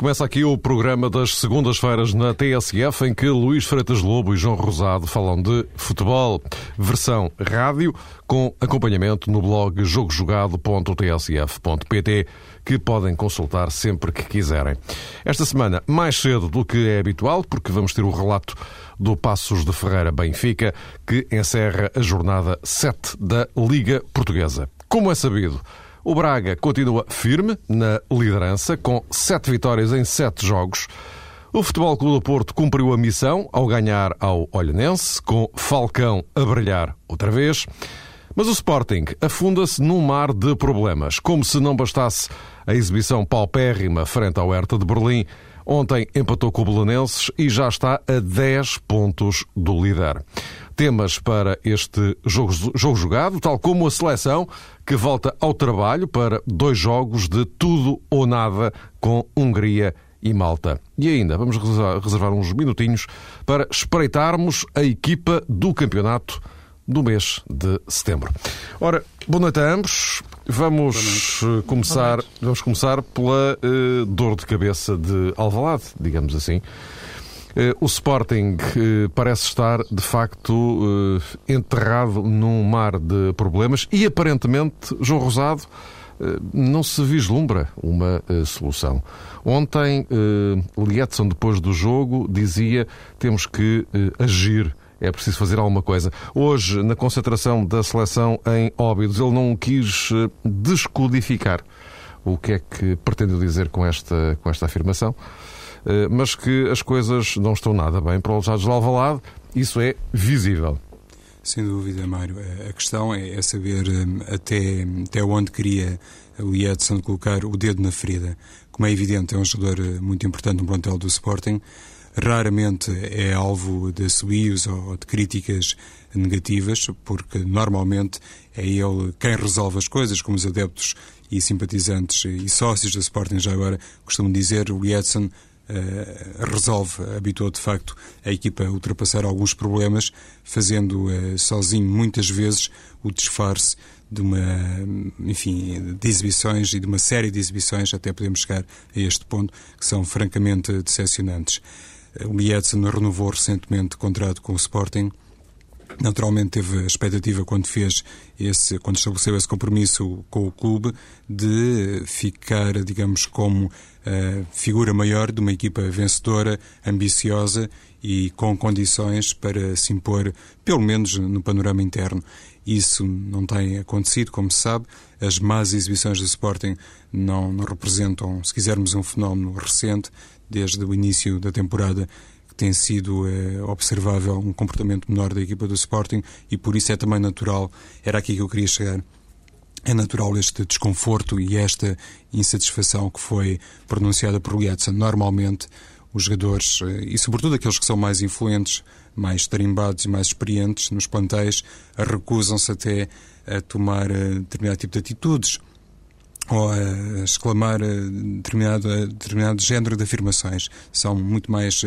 Começa aqui o programa das segundas-feiras na TSF, em que Luís Freitas Lobo e João Rosado falam de futebol, versão rádio, com acompanhamento no blog jogojogado.tsf.pt, que podem consultar sempre que quiserem. Esta semana, mais cedo do que é habitual, porque vamos ter o relato do Passos de Ferreira Benfica, que encerra a jornada 7 da Liga Portuguesa. Como é sabido, o Braga continua firme na liderança, com sete vitórias em sete jogos. O Futebol Clube do Porto cumpriu a missão ao ganhar ao Olhanense, com Falcão a brilhar outra vez. Mas o Sporting afunda-se num mar de problemas, como se não bastasse a exibição paupérrima frente ao Hertha de Berlim. Ontem empatou com o Belenenses e já está a 10 pontos do líder temas para este jogo, jogo jogado, tal como a seleção que volta ao trabalho para dois jogos de tudo ou nada com Hungria e Malta. E ainda vamos reservar uns minutinhos para espreitarmos a equipa do campeonato do mês de setembro. Ora, boa noite a ambos. Vamos eh, começar, vamos começar pela uh, dor de cabeça de Alvalade, digamos assim. Eh, o Sporting eh, parece estar, de facto, eh, enterrado num mar de problemas e, aparentemente, João Rosado não se vislumbra uma solução. Ontem, Lietzson, depois do jogo, dizia temos que agir é preciso fazer alguma coisa. Hoje, na concentração da seleção em Óbidos, ele não quis descodificar o que é que pretendeu dizer com esta, com esta afirmação. Eh, mas que as coisas não estão nada bem para o Alejados de Alvalade, isso é visível. Sem dúvida, Mário. Eh, a questão é, é saber eh, até, até onde queria o Edson colocar o dedo na ferida. Como é evidente, é um jogador muito importante no plantel do Sporting. Raramente é alvo de subios ou de críticas negativas, porque normalmente é ele quem resolve as coisas, como os adeptos e simpatizantes e sócios do Sporting já agora costumam dizer, o Edson resolve, habituou de facto a equipa a ultrapassar alguns problemas, fazendo uh, sozinho muitas vezes o disfarce de uma, enfim, de exibições e de uma série de exibições, até podemos chegar a este ponto, que são francamente decepcionantes. Uh, o Lietzen renovou recentemente contrato com o Sporting, Naturalmente teve a expectativa quando fez esse, quando estabeleceu esse compromisso com o clube de ficar, digamos, como a figura maior de uma equipa vencedora, ambiciosa e com condições para se impor, pelo menos no panorama interno. Isso não tem acontecido, como se sabe. As más exibições do Sporting não, não representam, se quisermos, um fenómeno recente, desde o início da temporada tem sido é, observável um comportamento menor da equipa do Sporting e por isso é também natural, era aqui que eu queria chegar, é natural este desconforto e esta insatisfação que foi pronunciada por Lietzen. Normalmente, os jogadores, eh, e sobretudo aqueles que são mais influentes, mais tarimbados e mais experientes nos plantéis, recusam-se até a tomar eh, determinado tipo de atitudes ou a exclamar eh, determinado, determinado género de afirmações. São muito mais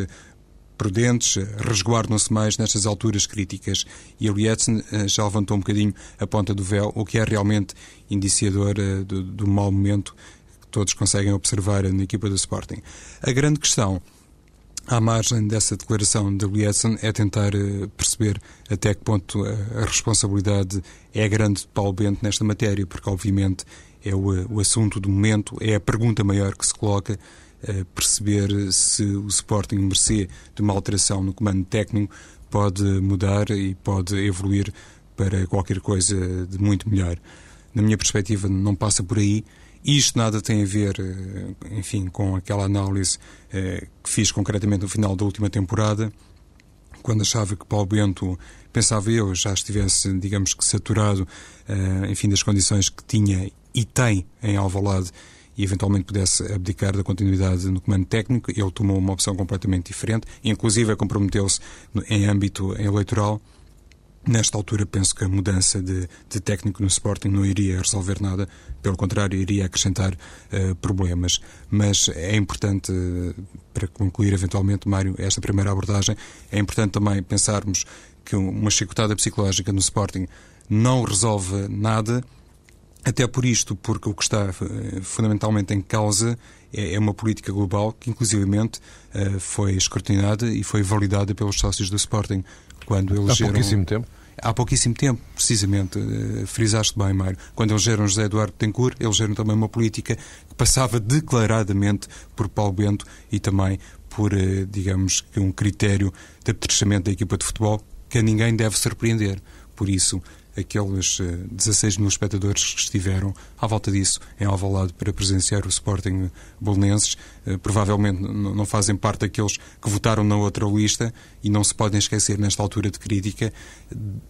prudentes, resguardam-se mais nestas alturas críticas. E o Lietzen eh, já levantou um bocadinho a ponta do véu, o que é realmente indiciador eh, do, do mau momento que todos conseguem observar na equipa do Sporting. A grande questão à margem dessa declaração de Lietzen é tentar eh, perceber até que ponto a responsabilidade é grande de Paulo Bento nesta matéria, porque obviamente é o, o assunto do momento, é a pergunta maior que se coloca perceber se o Sporting, mercê de uma alteração no comando técnico, pode mudar e pode evoluir para qualquer coisa de muito melhor. Na minha perspectiva, não passa por aí. Isto nada tem a ver, eh, enfim, com aquela análise eh, que fiz concretamente no final da última temporada, quando achava que Paulo Bento, pensava eu, já estivesse, digamos que saturado, eh, enfim, das condições que tinha e tem em Alvalade e eventualmente pudesse abdicar da continuidade no comando técnico. Ele tomou uma opção completamente diferente, inclusive comprometeu-se em âmbito eleitoral. Nesta altura, penso que a mudança de, de, técnico no Sporting não iria resolver nada, pelo contrário, iria acrescentar uh, problemas. Mas é importante, uh, para concluir eventualmente, Mário, esta primeira abordagem, é importante também pensarmos que uma chicotada psicológica no Sporting não resolve nada até por isto, porque o que está eh, fundamentalmente em causa é, é uma política global que, inclusivamente, foi escrutinada e foi validada pelos sócios do Sporting quando eles Há pouquíssimo tempo? há pouquíssimo tempo, precisamente, uh, frisaste bem, Mário, quando eles geram José Eduardo Tencourt, eles geram também uma política que passava declaradamente por Paulo Bento e também por, digamos, um critério de apetrechamento da equipa de futebol que a ninguém deve surpreender. Por isso, aqueles 16 eh, mil espectadores que estiveram à volta disso em Alvalade para presenciar o Sporting Bolonenses. Eh, provavelmente não fazem parte daqueles que votaram na outra lista e não se podem esquecer nesta altura de crítica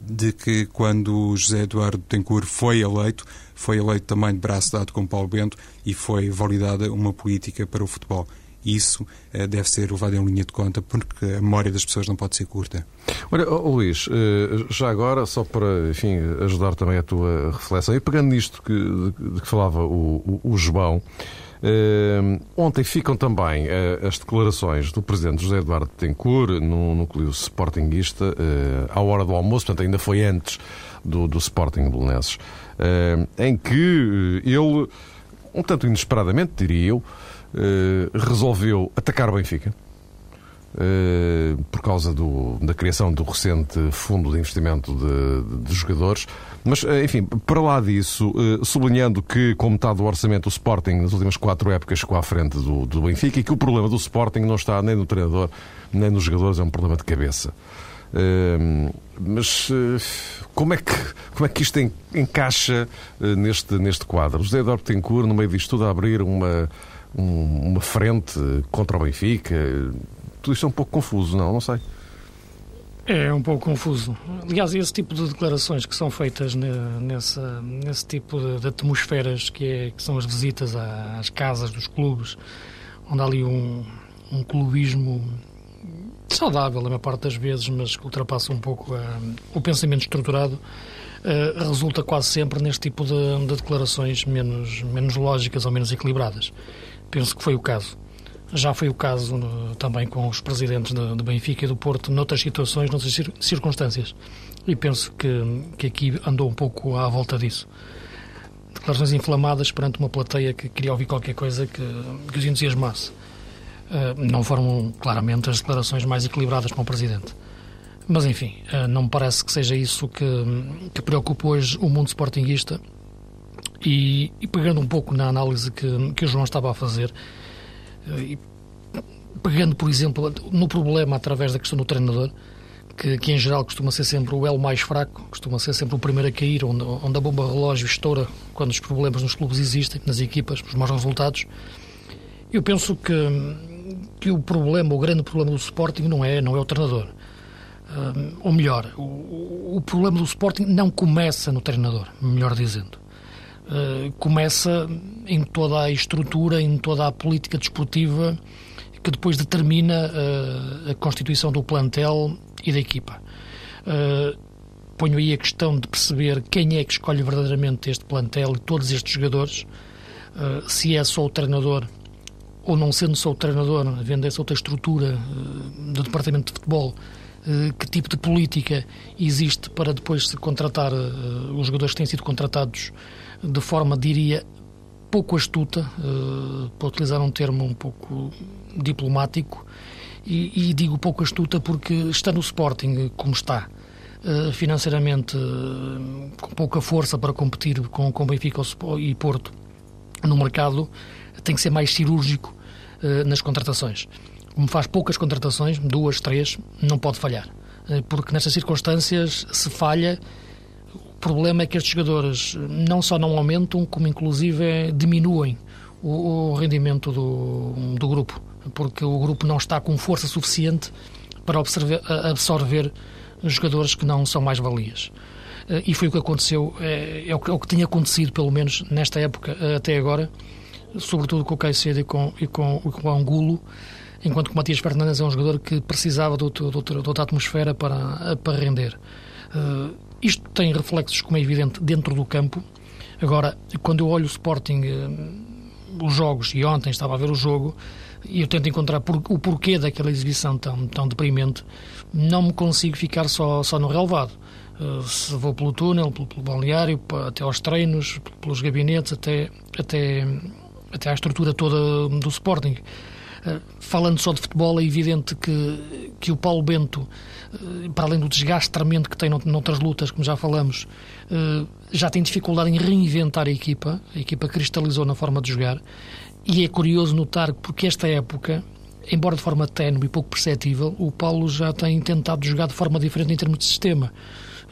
de que quando José Eduardo Tencourt foi eleito, foi eleito também de braço dado com Paulo Bento e foi validada uma política para o futebol isso uh, deve ser levado em linha de conta, porque a memória das pessoas não pode ser curta. Olha, oh, Luís, uh, já agora, só para enfim, ajudar também a tua reflexão, e pegando nisto que, de, de que falava o, o, o João, Uh, ontem ficam também as declarações do Presidente José Eduardo Tencourt no núcleo Sportingista uh, à hora do almoço, portanto ainda foi antes do, do Sporting Belenenses, em que ele, um tanto inesperadamente, diria eu, eh, resolveu atacar o Benfica. Uh, por causa do, da criação do recente fundo de investimento de, de, de jogadores. Mas, uh, enfim, para lá disso, uh, sublinhando que, com metade do orçamento, o Sporting nas últimas quatro épocas ficou à frente do, do Benfica e que o problema do Sporting não está nem no treinador nem nos jogadores, é um problema de cabeça. mas como é, que, como é que isto encaixa neste, neste quadro? José Eduardo Tencourt, no meio disto tudo, a abrir uma um, uma frente contra o Benfica. Tudo isto é um pouco confuso, não? Não sei. É um pouco confuso. Aliás, esse tipo de declarações que são feitas nessa, nesse tipo de, de atmosferas que, é, que, são as visitas às casas dos clubes, onde há ali um, um clubismo saudável, a maior parte das vezes, mas que ultrapassa um pouco a, o pensamento estruturado, uh, resulta quase sempre neste tipo de, de declarações menos, menos lógicas ou menos equilibradas. Penso que foi o caso. Já foi o caso no, também com os presidentes de, de, Benfica e do Porto, noutras situações, noutras circunstâncias. E penso que, que aqui andou um pouco à volta disso. Declarações inflamadas perante uma plateia que queria ouvir qualquer coisa que, que os entusiasmasse. Uh, não foram, claramente, as declarações mais equilibradas com o Presidente. Mas, enfim, uh, não me parece que seja isso que, que preocupa hoje o mundo sportinguista e, e, pegando um pouco na análise que, que o João estava a fazer, eh, e pegando, por exemplo, no problema através da questão do treinador, que, que, em geral costuma ser sempre o elo mais fraco, costuma ser sempre o primeiro a cair, onde, onde a bomba relógio estoura quando os problemas nos clubes existem, nas equipas, os maus resultados. Eu penso que, que o problema, o grande problema do Sporting não é, não é o treinador. Uh, ou melhor, o, o problema do Sporting não começa no treinador, melhor dizendo. Eh, começa em toda a estrutura, em toda a política desportiva que depois determina uh, a constituição do plantel e da equipa. Uh, ponho aí a questão de perceber quem é que escolhe verdadeiramente este plantel e todos estes jogadores, se é só o treinador ou não sendo só o treinador, havendo essa outra estrutura do departamento de futebol, que tipo de política existe para depois se contratar os jogadores que têm sido contratados de forma, diria, pouco astuta, uh, para utilizar um termo um pouco diplomático, e, e, digo pouco astuta porque está no Sporting como está, financeiramente com pouca força para competir com, com Benfica e Porto no mercado, tem que ser mais cirúrgico nas contratações. Como faz poucas contratações, duas, três, não pode falhar. porque nestas circunstâncias, se falha, problema é que estes jogadores não só não aumentam, como inclusive diminuem o, o rendimento do, do grupo, porque o grupo não está com força suficiente para observer, absorver jogadores que não são mais valias. Eh, e foi o que aconteceu, é, é, o, que, é o que tinha acontecido, pelo menos nesta época eh, até agora, sobretudo com o Caicedo e com, e com, e com o Angulo, enquanto que o Matias Fernandes é um jogador que precisava de, outra, de outra, de outra atmosfera para, para render. Uh, isto tem reflexos, como é evidente, dentro do campo. Agora, quando eu olho o Sporting, uh, os jogos, e ontem estava a ver o jogo, e eu tento encontrar por, o porquê daquela exibição tão, tão deprimente, não me consigo ficar só, só no relevado. Uh, se vou pelo túnel, pelo, pelo balneário, até aos treinos, pelos gabinetes, até, até até à estrutura toda do Sporting. Uh, falando só de futebol, é evidente que, que o Paulo Bento, uh, para além do desgaste tremendo que tem noutras lutas, como já falamos, uh, já tem dificuldade em reinventar a equipa. A equipa cristalizou na forma de jogar. E é curioso notar que, porque esta época, embora de forma ténue e pouco perceptível, o Paulo já tem tentado jogar de forma diferente em termos de sistema.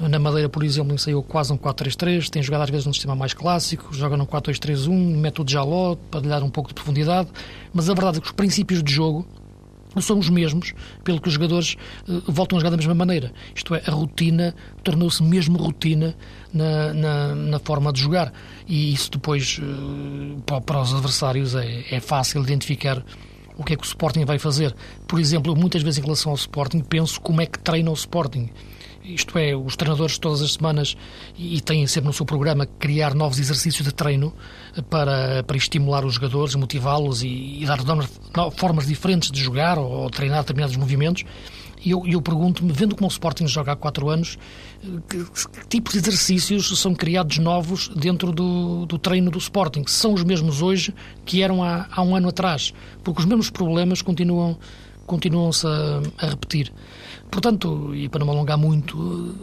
Na Madeira, por exemplo, ensaiou quase um 4-3-3, tem jogado às vezes num sistema mais clássico, joga num 4-2-3-1, método de Jaló, para lhe dar um pouco de profundidade, mas a verdade é que os princípios de jogo são os mesmos, pelo que os jogadores uh, voltam a jogar da mesma maneira. Isto é, a rotina tornou-se mesmo rotina na, na, na, forma de jogar. E isso depois, uh, para, os adversários, é, é fácil identificar o que é que o Sporting vai fazer. Por exemplo, muitas vezes em relação ao Sporting, penso como é que treina o Sporting isto é, os treinadores todas as semanas e têm sempre no seu programa criar novos exercícios de treino para, para estimular os jogadores, motivá-los e, e, dar formas diferentes de jogar ou, ou treinar determinados movimentos. E eu, eu pergunto-me, vendo como o Sporting joga há quatro anos, que, que tipos de exercícios são criados novos dentro do, do treino do Sporting? São os mesmos hoje que eram há, há um ano atrás? Porque os mesmos problemas continuam continuam-se a, a repetir. Portanto, e para não me alongar muito,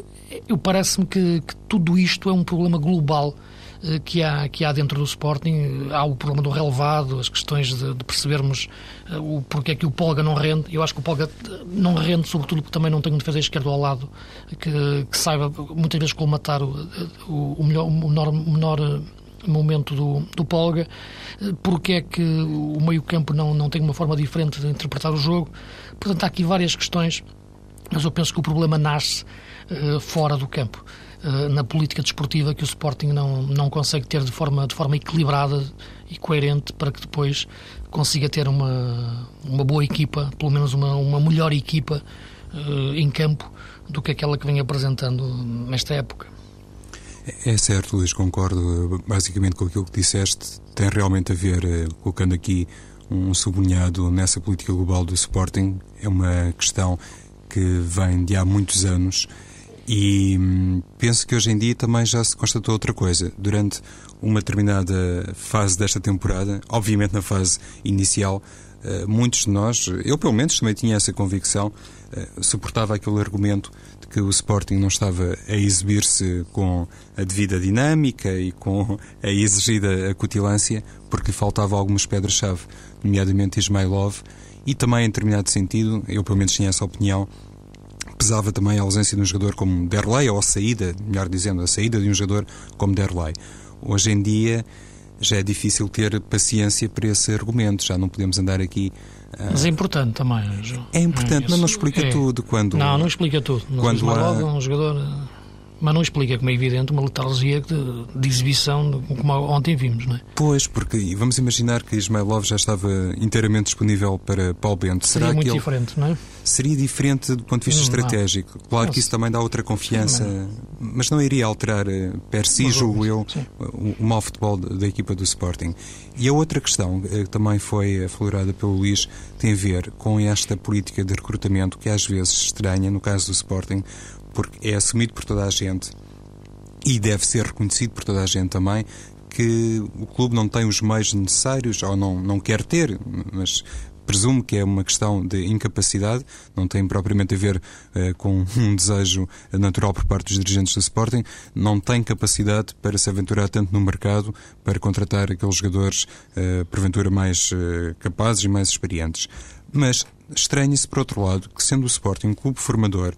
eu parece-me que, que, tudo isto é um problema global eh, que há, que há dentro do Sporting. Há o problema do relevado, as questões de, de percebermos eh, o porquê é que o Polga não rende. Eu acho que o Polga não rende, sobretudo porque também não tem um defesa esquerdo ao lado que, que saiba muitas vezes colmatar o, o, o melhor, o menor, menor momento do, do Polga, porque é que o meio-campo não, não tem uma forma diferente de interpretar o jogo. Portanto, há aqui várias questões mas eu penso que o problema nasce uh, fora do campo, uh, na política desportiva que o Sporting não, não consegue ter de forma, de forma equilibrada e coerente para que depois consiga ter uma, uma boa equipa, pelo menos uma, uma melhor equipa uh, em campo do que aquela que vem apresentando nesta época. É certo, Luís, concordo basicamente com aquilo que disseste. Tem realmente a ver, colocando aqui um sublinhado nessa política global do Sporting, é uma questão que vem de há muitos anos e hum, penso que hoje em dia também já se constatou outra coisa. Durante uma determinada fase desta temporada, obviamente na fase inicial, eh, muitos de nós, eu pelo menos também tinha essa convicção, eh, suportava aquele argumento de que o Sporting não estava a exibir-se com a devida dinâmica e com a exigida acutilância, porque lhe faltava algumas pedras-chave, nomeadamente Ismailov, e também, em determinado sentido, eu pelo menos tinha essa opinião, pesava também a ausência de um jogador como Derlei, ou a saída, melhor dizendo, a saída de um jogador como Derlei. Hoje em dia já é difícil ter paciência para esse argumento, já não podemos andar aqui. Uh... Mas é importante também. João. É importante, é, mas não explica é. tudo. Quando, não, não explica tudo. quando há... um jogador mas não explica, como é evidente, uma letargia de, de exibição, como ontem vimos, não é? Pois, porque vamos imaginar que Ismailov já estava inteiramente disponível para Paulo Bento. Seria Será muito que ele... diferente, não é? Seria diferente do ponto de vista estratégico. Claro que isso também dá outra confiança, sim, mas não iria alterar eh, per si, julgo eu, o, o mau futebol da equipa do Sporting. E a outra questão, eh, que também foi aflorada pelo Luís, tem a ver com esta política de recrutamento que às vezes estranha, no caso do Sporting, porque é assumido por toda a gente e deve ser reconhecido por toda a gente também que o clube não tem os meios necessários ou não, não quer ter, mas presumo que é uma questão de incapacidade, não tem propriamente a ver uh, com um desejo natural por parte dos dirigentes do Sporting, não tem capacidade para se aventurar tanto no mercado para contratar aqueles jogadores, uh, porventura, mais uh, capazes e mais experientes. Mas estranha-se, por outro lado, que sendo o Sporting um clube formador,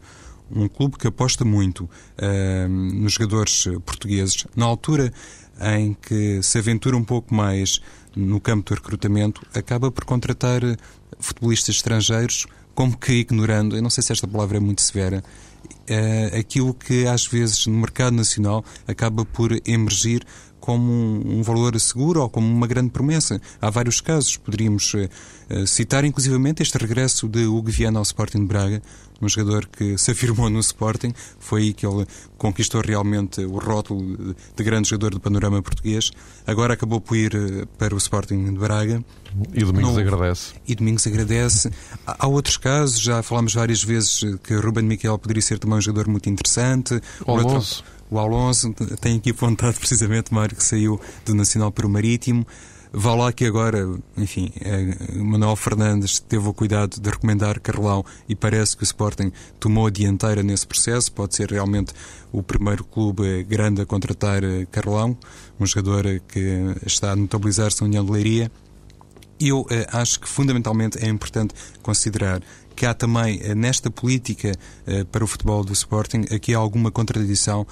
um clube que aposta muito uh, nos jogadores portugueses, na altura em que se aventura um pouco mais no campo do recrutamento, acaba por contratar futebolistas estrangeiros, como que ignorando, eu não sei se esta palavra é muito severa, uh, aquilo que às vezes no mercado nacional acaba por emergir como um, um, valor seguro ou como uma grande promessa. Há vários casos, poderíamos uh, citar inclusivamente este regresso de Hugo Viana ao Sporting de Braga, um jogador que se afirmou no Sporting, foi aí que ele conquistou realmente o rótulo de grande jogador do panorama português. Agora acabou por ir eh, para o Sporting de Braga. E Domingos no... agradece. E Domingos agradece. Há outros casos, já falámos várias vezes que Ruben Miquel poderia ser também um jogador muito interessante. O Alonso. O Alonso tem aqui apontado precisamente, Mário, que saiu do Nacional para o Marítimo. Vá lá que agora, enfim, é, Manuel Fernandes teve o cuidado de recomendar Carlão e parece que o Sporting tomou a dianteira nesse processo. Pode ser realmente o primeiro clube grande a contratar eh, Carlão, um jogador que está a notabilizar-se na União de Leiria. Eu eh, acho que fundamentalmente é importante considerar que há também eh, nesta política para o futebol do Sporting aqui alguma contradição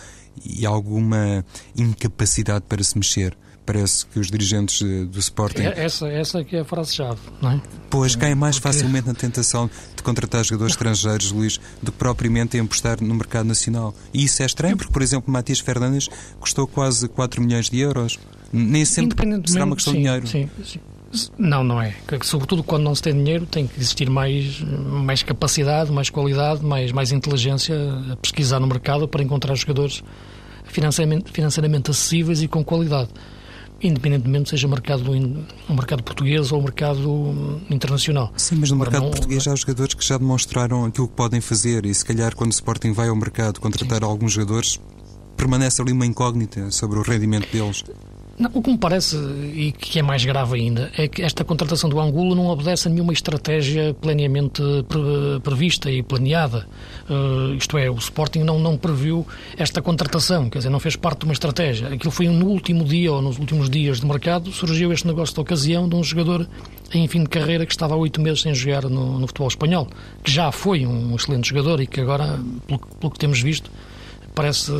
e alguma incapacidade para se mexer parece que os dirigentes do Sporting. É, essa, essa que é a frase-chave, não é? Pois caem mais Porque... facilmente na tentação de contratar jogadores estrangeiros, Luís, do que propriamente em apostar no mercado nacional. E isso é estranho, porque, por exemplo, Matias Fernandes custou quase 4 milhões de euros. Nem sempre será uma questão sim, de dinheiro. Sim, sim. Não, não é. Sobretudo quando não se tem dinheiro, tem que existir mais, mais capacidade, mais qualidade, mais, mais inteligência a pesquisar no mercado para encontrar jogadores financeiramente, financeiramente acessíveis e com qualidade independentemente seja mercado, um mercado português ou um mercado internacional. Sim, mas no Agora, mercado não... português há jogadores que já demonstraram aquilo que podem fazer e se calhar quando o Sporting vai ao mercado contratar Sim. alguns jogadores permanece ali uma incógnita sobre o rendimento deles. Não, o que me parece, e que é mais grave ainda, é que esta contratação do Angulo não obedece a nenhuma estratégia plenamente pre prevista e planeada. Uh, isto é, o Sporting não, não previu esta contratação, quer dizer, não fez parte de uma estratégia. Aquilo foi no último dia ou nos últimos dias de mercado, surgiu este negócio de ocasião de um jogador em fim de carreira que estava há oito meses sem jogar no, no futebol espanhol, que já foi um excelente jogador e que agora, pelo, pelo que temos visto, parece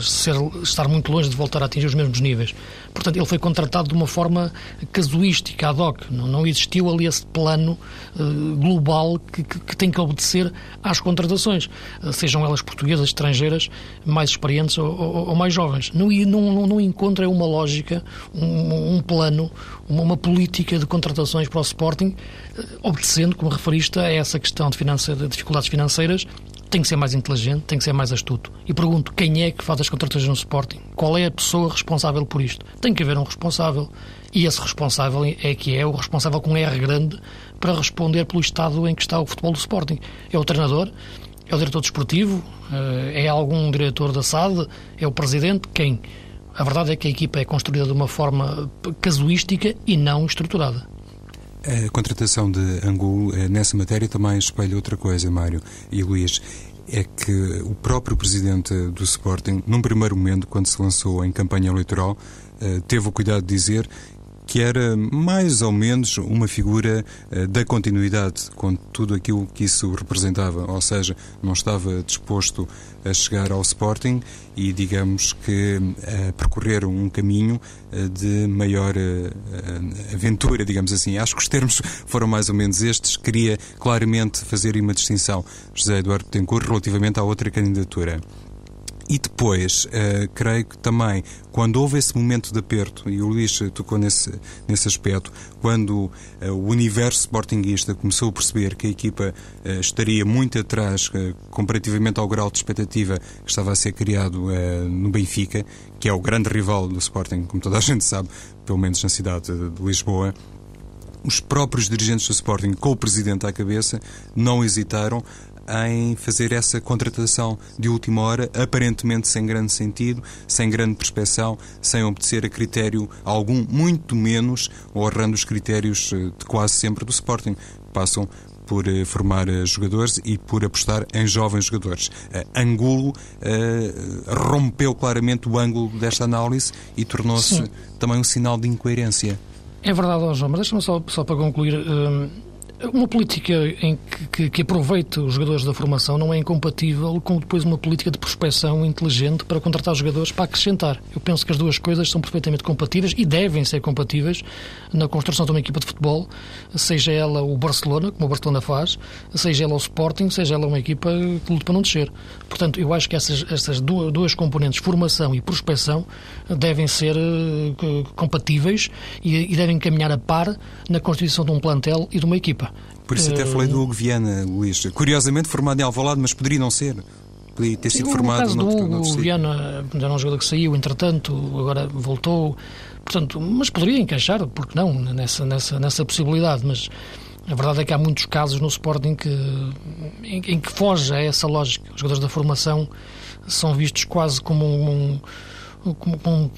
ser, estar muito longe de voltar a atingir os mesmos níveis. Portanto, ele foi contratado de uma forma casuística, ad hoc. Não, não existiu ali esse plano uh, global que, que, que, tem que obedecer às contratações, uh, sejam elas portuguesas, estrangeiras, mais experientes ou, ou, ou mais jovens. Não, não, não encontra uma lógica, um, um plano, uma, uma, política de contratações para o Sporting, uh, obedecendo, como referiste, a essa questão de, de dificuldades financeiras tem que ser mais inteligente, tem que ser mais astuto. E pergunto, quem é que faz as contratações no Sporting? Qual é a pessoa responsável por isto? Tem que haver um responsável. E esse responsável é que é o responsável com R grande para responder pelo estado em que está o futebol do Sporting. É o treinador? É o diretor desportivo? Eh, é algum diretor da SAD? É o presidente? Quem? A verdade é que a equipa é construída de uma forma casuística e não estruturada. A contratação de Angulo eh, nessa matéria também espelha outra coisa, Mário e Luís. É que o próprio presidente do Sporting, num primeiro momento, quando se lançou em campanha eleitoral, eh, teve o cuidado de dizer que era mais ou menos uma figura uh, da continuidade com tudo aquilo que isso representava, ou seja, não estava disposto a chegar ao Sporting e, digamos que, a percorrer um caminho uh, de maior aventura, digamos assim. Acho que os termos foram mais ou menos estes. Queria claramente fazer uma distinção, José Eduardo Betancourt, relativamente à outra candidatura. E depois, uh, creio que também, quando houve esse momento de aperto, e o Luís tocou nesse, nesse aspecto, quando uh, o universo sportinguista começou a perceber que a equipa uh, estaria muito atrás, comparativamente ao grau de expectativa que estava a ser criado no Benfica, que é o grande rival do Sporting, como toda a gente sabe, pelo menos na cidade de Lisboa, os próprios dirigentes do Sporting, com o presidente à cabeça, não hesitaram em fazer essa contratação de última hora, aparentemente sem grande sentido, sem grande perspeção, sem obedecer a critério algum, muito menos honrando os critérios eh, de quase sempre do Sporting. Passam por eh, formar eh, jogadores e por apostar em jovens jogadores. Angulo uh, rompeu claramente o ângulo desta análise e tornou-se também um sinal de incoerência. É verdade, João, mas deixa-me só, só para concluir. Uma política em que, que, que, aproveite os jogadores da formação não é incompatível com depois uma política de prospecção inteligente para contratar jogadores para acrescentar. Eu penso que as duas coisas são perfeitamente compatíveis e devem ser compatíveis na construção de uma equipa de futebol, seja ela o Barcelona, como o Barcelona faz, seja ela o Sporting, seja ela uma equipa que luta para não descer. Portanto, eu acho que essas, essas duas, duas componentes, formação e prospecção, devem ser uh, compatíveis e, e devem caminhar a par na constituição de um plantel e de uma equipa. Por isso até falei do Hugo Viana, Luís. Curiosamente formado em Alvalade, mas poderia não ser. Podia ter sido Sim, formado no caso do Hugo no Viana era um jogador que saiu, entretanto, agora voltou. Portanto, mas poderia encaixar, porque não, nessa, nessa, nessa possibilidade. Mas a verdade é que há muitos casos no Sporting que, em, em que foge a essa lógica. Os jogadores da formação são vistos quase como um, com, com,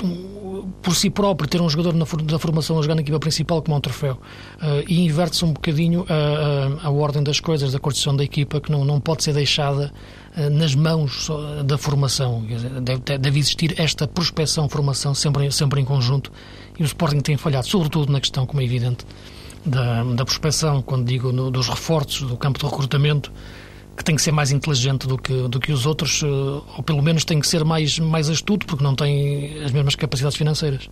por si próprio, ter um jogador na, da formação a jogar na equipa principal como um troféu. Uh, e inverte-se um bocadinho a, a, a, ordem das coisas, da construção da equipa, que não, não pode ser deixada nas mãos da formação. Deve, deve existir esta prospecção, formação, sempre, sempre em conjunto. E o Sporting tem falhado, sobretudo na questão, como é evidente, da, da prospecção, quando digo no, dos reforços, do campo de recrutamento que tem que ser mais inteligente do que, do que os outros, eh, ou pelo menos tem que ser mais, mais astuto, porque não tem as mesmas capacidades financeiras.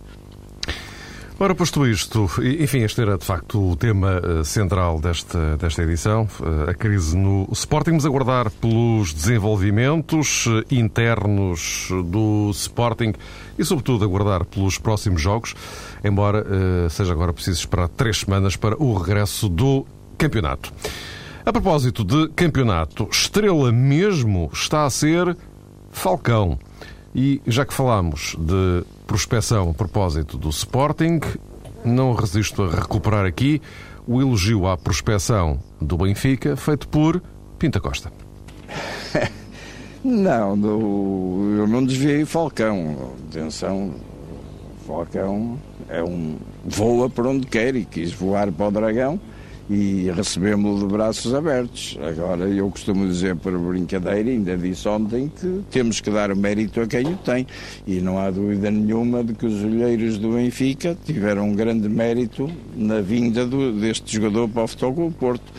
Ora, posto isto, enfim, este era de facto o tema eh, central desta, desta edição, eh, a crise no Sporting. Vamos aguardar pelos desenvolvimentos internos do Sporting e, sobretudo, aguardar pelos próximos jogos, embora seja agora preciso esperar três semanas para o regresso do campeonato. A propósito de campeonato, estrela mesmo está a ser Falcão. E já que falámos de prospeção a propósito do Sporting, não resisto a recuperar aqui o elogio à prospeção do Benfica, feito por Pinta Costa. não, eu não desviei Falcão. Atenção, Falcão é um voa por onde quer e quis voar para o Dragão e recebemos-lo de braços abertos. Agora, eu costumo dizer por brincadeira, ainda disse ontem, que temos que dar o mérito a quem o tem. E não há dúvida nenhuma de que os olheiros do Benfica tiveram um grande mérito na vinda do, deste jogador para o Futebol Porto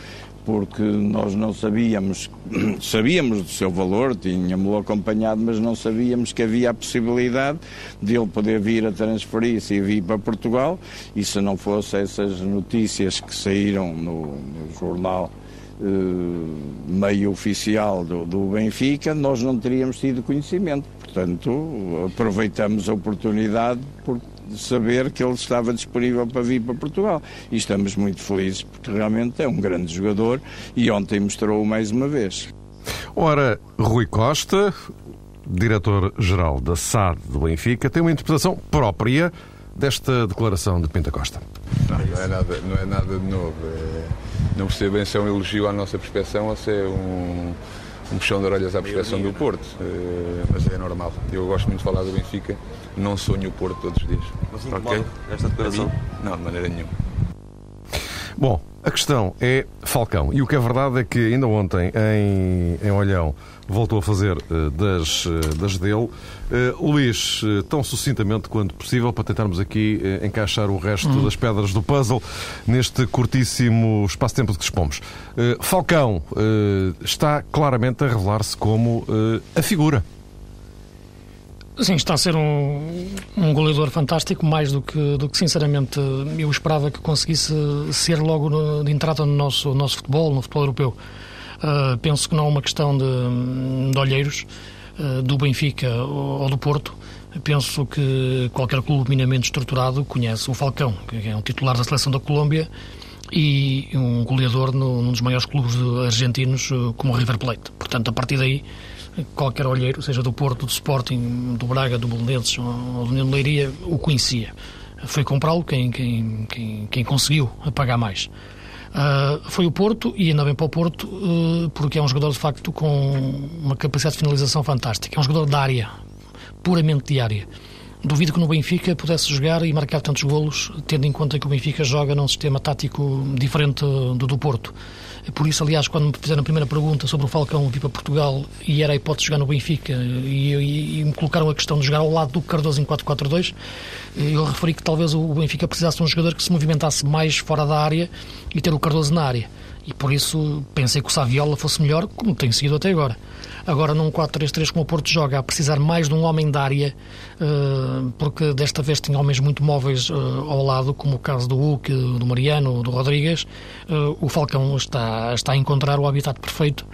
porque nós não sabíamos, sabíamos do seu valor, tínhamos-lo acompanhado, mas não sabíamos que havia a possibilidade de ele poder vir a transferir-se e vir para Portugal, e se não fossem essas notícias que saíram no, no jornal eh, meio oficial do, do Benfica, nós não teríamos tido conhecimento. Portanto, aproveitamos a oportunidade porque de saber que ele estava disponível para vir para Portugal. E estamos muito felizes porque realmente é um grande jogador e ontem mostrou-o mais uma vez. Ora, Rui Costa, diretor-geral da SAD do Benfica, tem uma interpretação própria desta declaração de Pinta Costa. Não, não é nada, não é nada de novo. É, não percebo bem se é um elogio à nossa prospeção ou se é um, um puxão de orelhas à prospeção do Porto. É, mas é normal. Eu gosto muito de falar do Benfica não sonho o Porto todos os dias. Mas okay? esta declaração? Não, de maneira nenhuma. Bom, a questão é Falcão. E o que é verdade é que ainda ontem, em, em Olhão, voltou a fazer uh, das, uh, das dele. Uh, Luís, tão sucintamente quanto possível, para tentarmos aqui encaixar o resto hum. das pedras do puzzle neste curtíssimo espaço-tempo de que dispomos. Falcão está claramente a revelar-se como a figura Sim, está a ser um, um goleador fantástico, mais do que, do que sinceramente eu esperava que conseguisse ser logo no, de entrada no nosso, nosso futebol, no futebol europeu. Uh, penso que não é uma questão de, de olheiros uh, do Benfica ou, ou, do Porto. Penso que qualquer clube minimamente estruturado conhece o Falcão, que é um titular da seleção da Colômbia e um goleador no, num dos maiores clubes argentinos, como o River Plate. Portanto, a partir daí qualquer olheiro, seja do Porto, do Sporting, do Braga, do Belenenses ou do União de Leiria, o conhecia. Foi comprá-lo quem, quem, quem, quem, conseguiu pagar mais. Uh, foi o Porto, e ainda bem para o Porto, uh, porque é um jogador de facto com uma capacidade de finalização fantástica. É um jogador de área, puramente de área. Duvido que no Benfica pudesse jogar e marcar tantos golos, tendo em conta que o Benfica joga num sistema tático diferente do do Porto. Por isso, aliás, quando me fizeram a primeira pergunta sobre o Falcão vir para Portugal e era a hipótese de jogar no Benfica e, e, e me colocaram a questão de jogar ao lado do Cardoso em 4-4-2, eu referi que talvez o Benfica precisasse de um jogador que se movimentasse mais fora da área e ter o Cardoso na área. E por isso pensei que o Saviola fosse melhor, como tem sido até agora. Agora, num 4-3-3 como o Porto joga, a precisar mais de um homem da área, uh, porque desta vez tem homens muito móveis uh, ao lado, como o caso do Hulk, do Mariano, do Rodrigues. Uh, o Falcão está, está a encontrar o habitat perfeito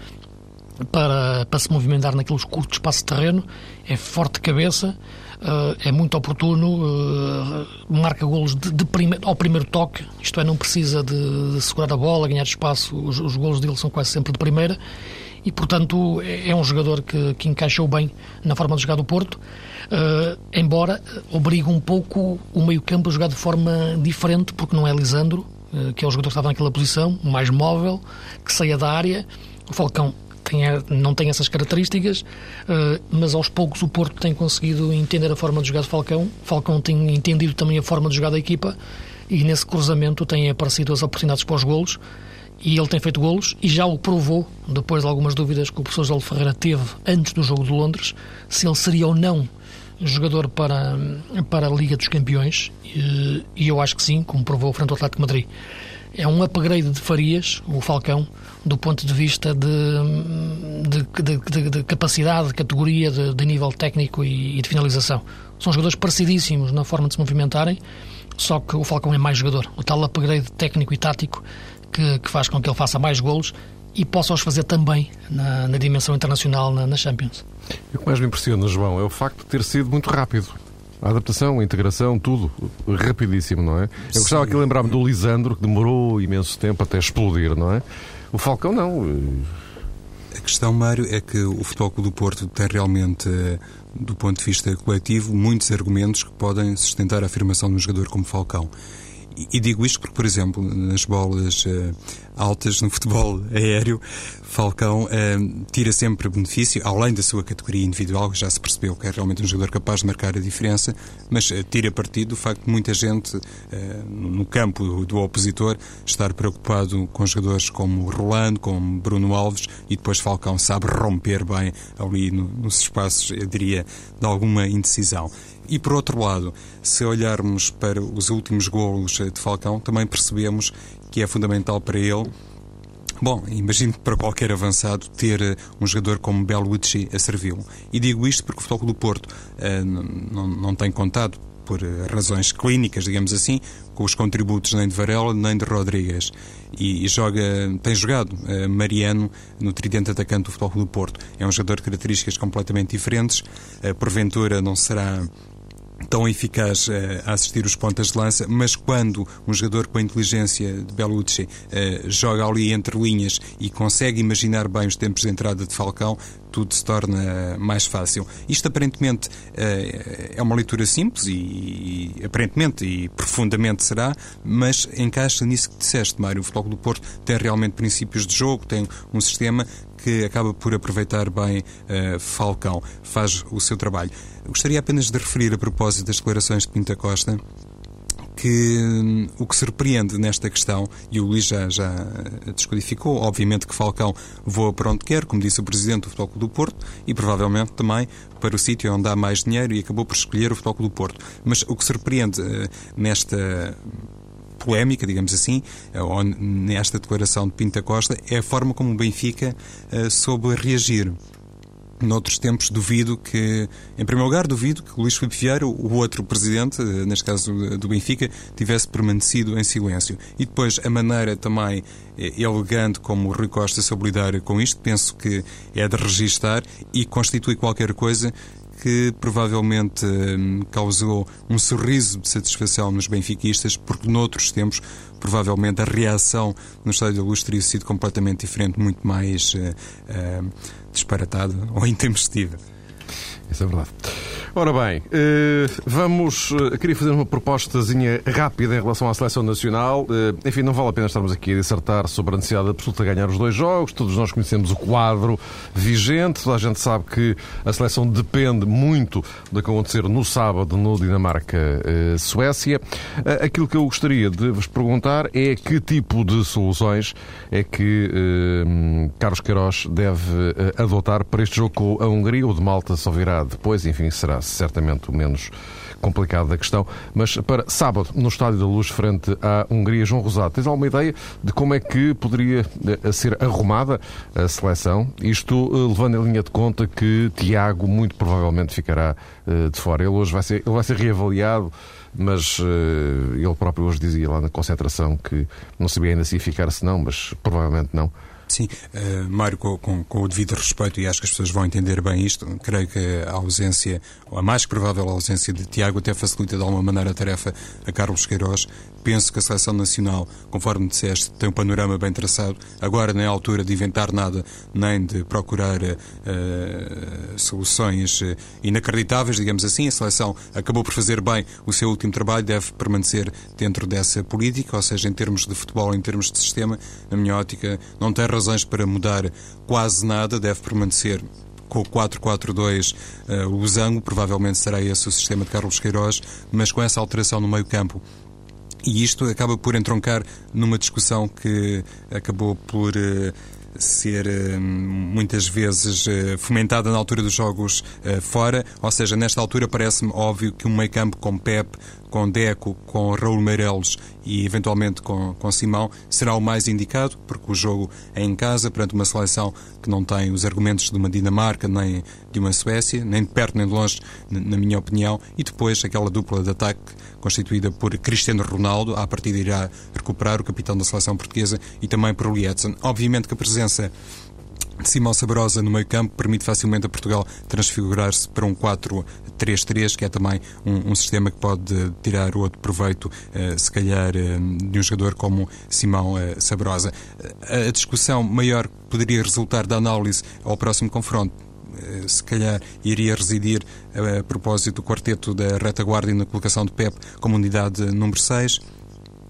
para, para se movimentar naqueles curtos espaços de terreno. É forte cabeça. Uh, é muito oportuno, uh, marca golos de, de prime ao primeiro toque, isto é, não precisa de, de segurar a bola, ganhar espaço, os, os golos dele são quase sempre de primeira. E, portanto, é, é um jogador que, que encaixou bem na forma de jogar do Porto, uh, embora obrigue um pouco o meio-campo a jogar de forma diferente, porque não é Lisandro, uh, que é o jogador que estava naquela posição, mais móvel, que saia da área. O Falcão não tem essas características, uh, mas aos poucos o Porto tem conseguido entender a forma de jogar de Falcão. Falcão tem entendido também a forma de jogar da equipa e nesse cruzamento têm aparecido as oportunidades para os golos e ele tem feito golos e já o provou, depois de algumas dúvidas que o professor João Ferreira teve antes do jogo de Londres, se ele seria ou não jogador para, para a Liga dos Campeões e, e eu acho que sim, como provou frente ao Atlético Madrid. É um upgrade de Farias, o Falcão, do ponto de vista de, de, de, de capacidade, de categoria, de, nível técnico e, e de finalização. São jogadores parecidíssimos na forma de se movimentarem, só que o Falcão é mais jogador. O tal upgrade técnico e tático que, que faz com que ele faça mais golos e possa os fazer também na, na dimensão internacional na, na Champions. E o que mais me impressiona, João, é o facto de ter sido muito rápido. A adaptação, a integração, tudo rapidíssimo, não é? Eu gostava aqui de lembrar-me do Lisandro, que demorou imenso tempo até explodir, não é? O Falcão não. A questão, Mário, é que o Futebol Clube do Porto tem realmente, eh, do ponto de vista coletivo, muitos argumentos que podem sustentar a afirmação de um jogador como Falcão. E digo isto porque, por exemplo, nas bolas uh, altas no futebol aéreo, Falcão uh, tira sempre benefício, além da sua categoria individual, que já se percebeu que é realmente um jogador capaz de marcar a diferença, mas uh, tira partido do facto de muita gente no campo do, do, opositor estar preocupado com jogadores como Rolando, como Bruno Alves, e depois Falcão sabe romper bem ali no, nos espaços, eu diria, de alguma indecisão. E por outro lado, se olharmos para os últimos golos de Falcão, também percebemos que é fundamental para ele Bom, imagino para qualquer avançado ter eh, um jogador como Bellucci a servi-lo. E digo isto porque o Futebol do Porto uh, não, não tem contado, por eh, razões clínicas, digamos assim, com os contributos nem de Varela nem de Rodrigues. E, e joga, tem jogado uh, Mariano no tridente atacante do Futebol do Porto. É um jogador de características completamente diferentes. Uh, porventura não será tão eficaz uh, a assistir os pontas de lança, mas quando um jogador com a inteligência de Bellucci uh, joga ali entre linhas e consegue imaginar bem os tempos de entrada de Falcão, tudo se torna mais fácil. Isto aparentemente uh, é uma leitura simples e, e, aparentemente e profundamente será, mas encaixa nisso que disseste, Mário. O Futebol do Porto tem realmente princípios de jogo, tem um sistema que acaba por aproveitar bem uh, Falcão, faz o seu trabalho. Gostaria apenas de referir a propósito das declarações de Pinta Costa que hum, o que surpreende nesta questão, e o Luís já, já descodificou, obviamente que Falcão voa para onde quer, como disse o Presidente do Futebol Clube do Porto, e provavelmente também para o sítio onde há mais dinheiro e acabou por escolher o Futebol Clube do Porto. Mas o que surpreende uh, nesta polémica, digamos assim, ou nesta declaração de Pinta Costa, é a forma como o Benfica uh, soube reagir. Noutros tempos, duvido que, em primeiro lugar, duvido que Luís Filipe Vieira, o outro presidente, eh, neste caso do Benfica, tivesse permanecido em silêncio. E depois, a maneira também eh, elegante como o Rui Costa soube lidar com isto, penso que é de registar e constitui qualquer coisa que provavelmente hum, causou um sorriso de satisfação nos benfiquistas, porque noutros tempos provavelmente a reação no Estádio da Luz teria sido completamente diferente, muito mais uh, uh, disparatada ou intempestiva. Isso é verdade. Ora bem, eh, vamos. Eh, queria fazer uma propostazinha rápida em relação à seleção nacional. Eh, enfim, não vale a pena estarmos aqui a dissertar sobre a necessidade absoluta de ganhar os dois jogos. Todos nós conhecemos o quadro vigente. Toda a gente sabe que a seleção depende muito do que acontecer no sábado no Dinamarca-Suécia. Aquilo que eu gostaria de vos perguntar é que tipo de soluções é que Carlos Queiroz deve adotar para este jogo com a Hungria. O de Malta só virá depois, enfim, será certamente o menos complicado da questão. Mas para sábado, no Estádio da Luz, frente à Hungria, João Rosado, tens alguma ideia de como é que poderia eh, ser arrumada a seleção? Isto eh, levando em linha de conta que Tiago muito provavelmente ficará eh, de fora. Ele hoje vai ser, ele vai ser reavaliado mas uh, ele próprio hoje dizia lá na concentração que não sabia ainda se ia ficar, se não, mas provavelmente não. Sim, uh, Mário, com, com, com, o devido respeito, e acho que as pessoas vão entender bem isto, creio que a ausência, ou a mais provável ausência de Tiago, até facilita de alguma maneira a tarefa a Carlos Queiroz. Penso que a seleção nacional, conforme disseste, tem um panorama bem traçado. Agora não é a altura de inventar nada, nem de procurar uh, soluções inacreditáveis, digamos assim. A seleção acabou por fazer bem o seu último trabalho, deve permanecer dentro dessa política, ou seja, em termos de futebol, em termos de sistema, na minha ótica, não tem razão razões para mudar quase nada, deve permanecer com o 4-4-2 uh, o Zango, provavelmente será esse o sistema de Carlos Queiroz, mas com essa alteração no meio campo. E isto acaba por entroncar numa discussão que acabou por uh, ser uh, muitas vezes fomentada na altura dos jogos fora, ou seja, nesta altura parece-me óbvio que um meio campo com Pep, com Deco, com Raul Meireles e eventualmente com, com Simão será o mais indicado, porque o jogo é em casa, perante uma seleção que não tem os argumentos de uma Dinamarca nem de uma Suécia, nem de perto nem de longe, na minha opinião, e depois aquela dupla de ataque constituída por Cristiano Ronaldo, à partida irá recuperar o capitão da seleção portuguesa e também por Lietzen. Obviamente que a presença Simão Sabrosa no meio campo permite facilmente a Portugal transfigurar-se para um 4-3-3, que é também um, um, sistema que pode tirar outro proveito, uh, se calhar, uh, de um jogador como Simão uh, Sabrosa. a discussão maior poderia resultar da análise ao próximo confronto se calhar iria residir a propósito do quarteto da retaguarda e na colocação de Pep como unidade número 6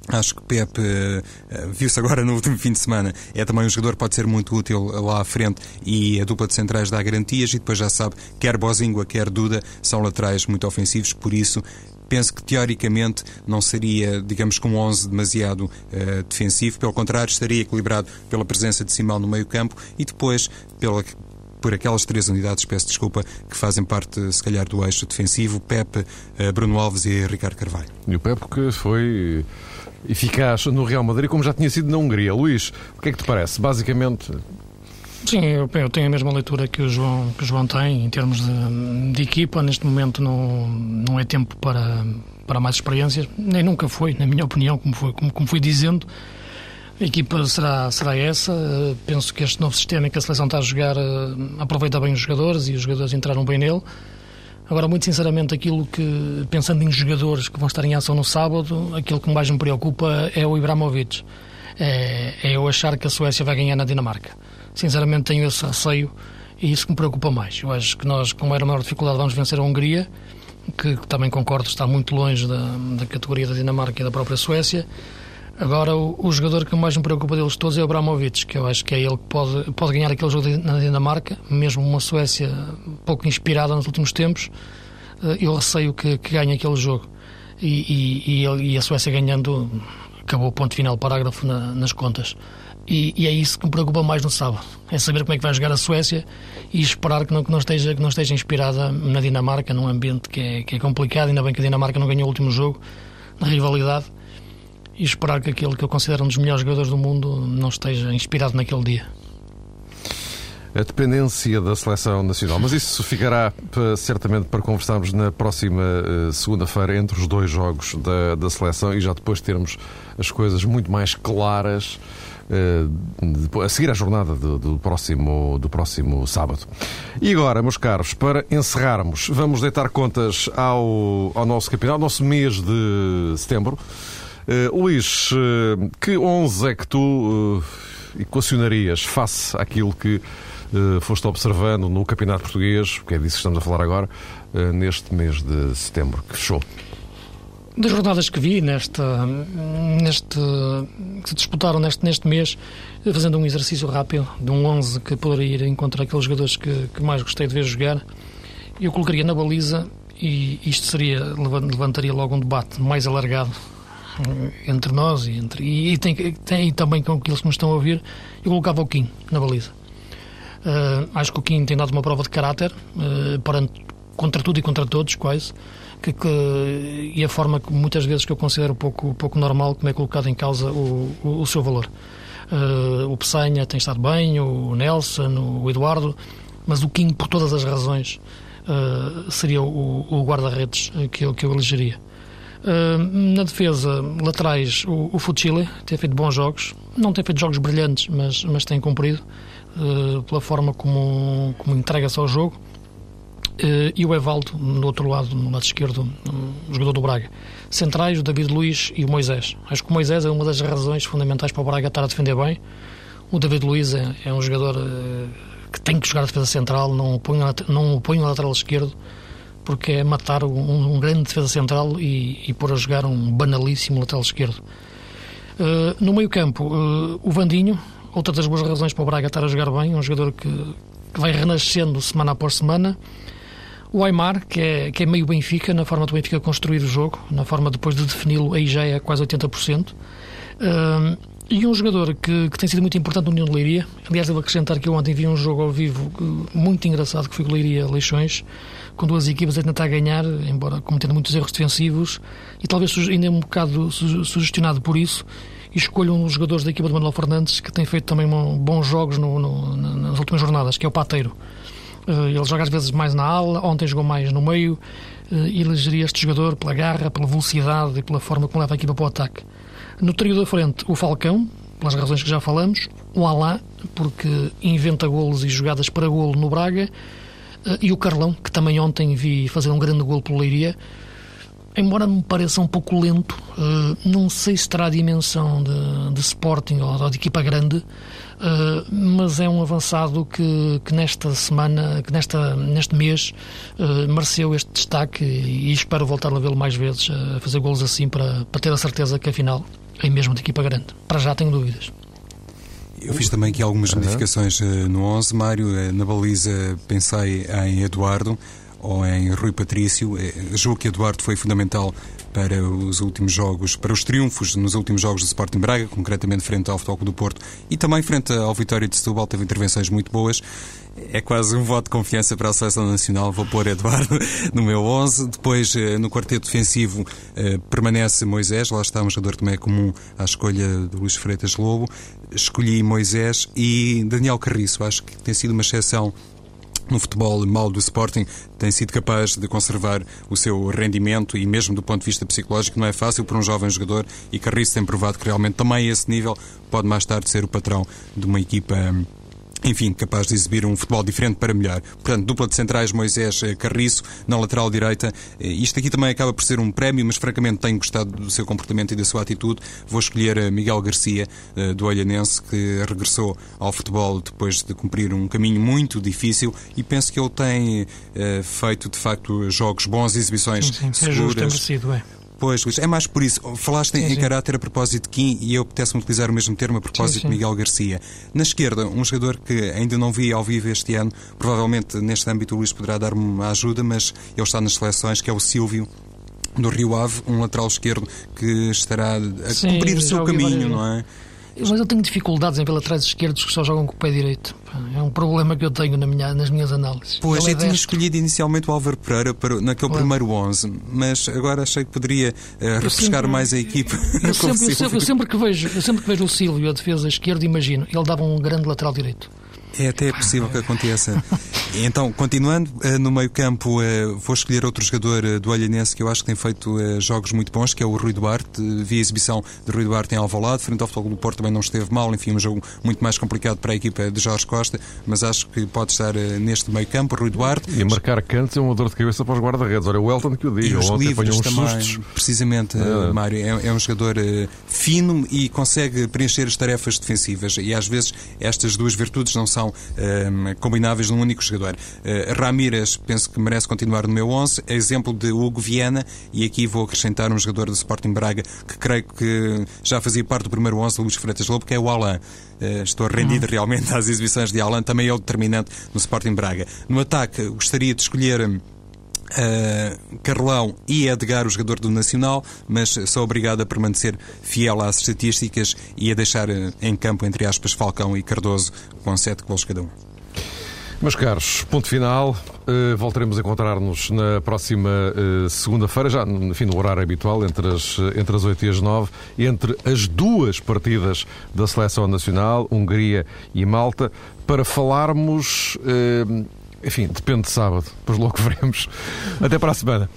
Acho que Pepe, uh, viu-se agora no último fim de semana, é também um jogador que pode ser muito útil lá à frente e a dupla de centrais dá garantias e depois já sabe, quer Bozingua, quer Duda, são laterais muito ofensivos, por isso penso que teoricamente não seria, digamos, com um 11 demasiado uh, defensivo, pelo contrário, estaria equilibrado pela presença de Simão no meio campo e depois pela por aquelas três unidades, peço desculpa, que fazem parte, se calhar, do eixo defensivo, Pepe, Bruno Alves e Ricardo Carvalho. E o Pepe que foi eficaz no Real Madrid, como já tinha sido na Hungria. Luís, o que é que te parece? Basicamente. Sim, eu, eu tenho a mesma leitura que o João, que o João tem em termos de, de equipa. Neste momento não, não é tempo para, para mais experiências, nem nunca foi, na minha opinião, como, foi, como, como fui dizendo. A equipa será, será essa. Penso que este novo sistema em que a seleção está a jogar eh, aproveita bem os jogadores e os jogadores entraram bem nele. Agora, muito sinceramente, aquilo que, pensando em jogadores que vão estar em ação no sábado, aquilo que mais me preocupa é o Ibrahimovic. É, é eu achar que a Suécia vai ganhar na Dinamarca. Sinceramente, tenho esse receio e isso que me preocupa mais. Eu acho que nós, com maior maior dificuldade, vamos vencer a Hungria, que também concordo está muito longe da, da categoria da Dinamarca e da própria Suécia. Agora, o, o, jogador que mais me preocupa deles todos é o Abramovich, que eu acho que é ele que pode, pode ganhar aquele jogo na Dinamarca, mesmo uma Suécia pouco inspirada nos últimos tempos. Eh, eu receio que, que ganhe aquele jogo. E, e, e, a Suécia ganhando, acabou o ponto final, parágrafo na, nas contas. E, e, é isso que me preocupa mais no sábado. É saber como é que vai jogar a Suécia e esperar que não, que não, esteja, que não esteja inspirada na Dinamarca, num ambiente que é, que é complicado. Ainda bem que a Dinamarca não ganhou o último jogo, na rivalidade e esperar que aquele que eu considero um dos melhores jogadores do mundo não esteja inspirado naquele dia. A dependência da seleção nacional, mas isso ficará certamente para conversarmos na próxima eh, segunda-feira entre os dois jogos da, da seleção e já depois termos as coisas muito mais claras eh, a seguir à jornada do, do, próximo, do próximo sábado. E agora, meus caros, para encerrarmos, vamos deitar contas ao, ao nosso campeonato, ao nosso mês de setembro. Uh, Luís, uh, que 11 é que tu uh, equacionarias face àquilo que foste observando no Campeonato Português, que é disso que estamos a falar agora, neste mês de setembro que fechou? Das jornadas que vi nesta, neste, que se disputaram neste, neste mês, fazendo um exercício rápido de um 11 que poderia ir encontrar aqueles jogadores que, que mais gostei de ver jogar, eu colocaria na baliza e isto seria levantaria logo um debate mais alargado entre nós e, entre, e, tem, tem também com aqueles que nos estão a ouvir, eu colocava o Kim na baliza. Uh, acho que o Kim tem dado uma prova de caráter uh, contra tudo e contra todos, quase. Que, que, e a forma que muitas vezes que eu considero pouco, pouco normal como é colocado em causa o, o, o seu valor. Uh, o Pessanha tem estado bem, o Nelson, o Eduardo, mas o Kim, por todas as razões, seria o, o guarda-redes que eu, que eu elegeria. Na defesa, laterais, o, o Fuchile tem feito bons jogos. Não tem feito jogos brilhantes, mas, mas tem cumprido uh, pela forma como, como entrega-se ao jogo. Uh, e o Evaldo, no outro lado, no lado esquerdo, um jogador do Braga. Centrais, o David Luiz e o Moisés. Acho que o Moisés é uma das razões fundamentais para o Braga estar a defender bem. O David Luiz é, é um jogador que tem que jogar a defesa central, não o põe, não o põe no lateral esquerdo porque é matar um, um grande defesa central e, e pôr a jogar um banalíssimo lateral esquerdo. Uh, no meio campo, uh, o Vandinho, outra das boas razões para o Braga estar a jogar bem, um jogador que, que vai renascendo semana após semana. O Aymar, que é, que é meio Benfica, na forma do Benfica construir o jogo, na forma depois de defini-lo, aí já é quase 80%. Uh, e um jogador que, que, tem sido muito importante no União de Leiria. Aliás, devo acrescentar que eu ontem vi um jogo ao vivo muito engraçado que foi com Leiria Leixões, com duas equipas a tentar ganhar, embora cometendo muitos erros defensivos, e talvez ainda um bocado sugestionado por isso. E escolho um dos jogadores da equipa de Manuel Fernandes que tem feito também bons jogos no, no, nas últimas jornadas, que é o Pateiro. Eh, ele joga às vezes mais na ala, ontem jogou mais no meio eh, e elegeria este jogador pela garra, pela velocidade e pela forma como leva a equipa para o ataque. No trio da frente, o Falcão, pelas razões que já falamos, o Alá, porque inventa golos e jogadas para golo no Braga, eh, e o Carlão, que também ontem vi fazer um grande golo pelo Leiria. Embora me pareça um pouco lento, eh, não sei se terá a dimensão de, de Sporting ou de equipa grande, eh, mas é um avançado que, que nesta semana, que nesta, neste mês, mereceu este destaque e espero voltar a vê-lo mais vezes a fazer golos assim para, para ter a certeza que afinal em mesmo de equipa grande. Para já tenho dúvidas. Eu fiz também aqui algumas modificações uh, no 11, Mário. Uh, na baliza pensei em Eduardo ou em Rui Patrício. Uh, julgo que Eduardo foi fundamental para os últimos jogos, para os triunfos nos últimos jogos do Sporting Braga, concretamente frente ao Futebol do Porto e também frente ao Vitória de Setúbal, teve intervenções muito boas. É quase um voto de confiança para a Seleção Nacional. Vou pôr Eduardo no meu 11. Depois, eh, no quarteto defensivo, eh, permanece Moisés. Lá está um jogador também comum à escolha de Luís Freitas Lobo. Escolhi Moisés e Daniel Carriço. Acho que tem sido uma exceção no futebol mal do Sporting tem sido capaz de conservar o seu rendimento e mesmo do ponto de vista psicológico não é fácil para um jovem jogador e Carriço tem provado que realmente também a esse nível pode mais tarde ser o patrão de uma equipa enfim, capaz de exibir um futebol diferente para melhor. Portanto, dupla de centrais Moisés eh, Carriço, na lateral direita. Eh, isto aqui também acaba por ser um prémio, mas francamente tenho gostado do seu comportamento e da sua atitude. Vou escolher eh, Miguel Garcia, do Olhanense, que regressou ao futebol depois de cumprir um caminho muito difícil e penso que ele tem feito, de facto, jogos bons, exibições sim, sim, seguras. É justo, é merecido, é. Pois, Luís, é mais por isso. Falaste sim, em, sim. caráter a propósito de Kim e eu apetece-me utilizar o mesmo termo a propósito sim, de Miguel Garcia. Na esquerda, um jogador que ainda não vi ao vivo este ano, provavelmente neste âmbito o Luís poderá dar-me uma ajuda, mas ele está nas seleções, que é o Silvio do Rio Ave, um lateral esquerdo que estará a cumprir o seu caminho, não é? Mas eu tenho dificuldades em ver laterais esquerdos que só jogam com o pé direito. É um problema que eu tenho na minha, nas minhas análises. Pois, eu é tinha escolhido inicialmente o Álvaro Pereira para, naquele claro. primeiro 11, mas agora achei que poderia uh, refrescar sempre, mais a equipa. Eu sempre, eu, sempre, eu sempre, que vejo, eu sempre que vejo o Silvio, a defesa esquerda, imagino, ele dava um grande lateral direito. É até possível que aconteça. Então, continuando, eh, no meio-campo, eh, vou escolher outro jogador eh, do Olhanense que eu acho que tem feito jogos muito bons, que é o Rui Duarte. Vi a exibição de Rui Duarte em Alvalade, frente ao Futebol do Porto também não esteve mal. Enfim, um jogo muito mais complicado para a equipa de Jorge Costa, mas acho que pode estar neste meio-campo, Rui Duarte. E marcar cantos é uma dor de cabeça para os guarda-redes. Olha, o Elton que o diga. Ontem livres também, sustos. precisamente, é. Mário. É, é, um jogador fino e consegue preencher as tarefas defensivas. E às vezes estas duas virtudes não são combináveis num único jogador. Uh, Ramírez, penso que merece continuar no meu 11. Exemplo de Hugo Viana, e aqui vou acrescentar um jogador do Sporting Braga que creio que já fazia parte do primeiro 11 de Luís Freitas Lobo, que é o Alain. Uh, estou rendido uhum. realmente às exibições de Alain, também é o determinante no Sporting Braga. No ataque, gostaria de escolher. Uh, Carlão e Edgar, o jogador do Nacional, mas sou obrigado a permanecer fiel às estatísticas e a deixar uh, em campo, entre aspas, Falcão e Cardoso com sete gols cada um. Meus caros, ponto final. Uh, voltaremos a encontrar-nos na próxima uh, segunda-feira, já no horário habitual, entre as, entre as 8 e as 9, entre as duas partidas da Seleção Nacional, Hungria e Malta, para falarmos. Uh, enfim, depende de sábado, depois logo veremos. Até para a semana.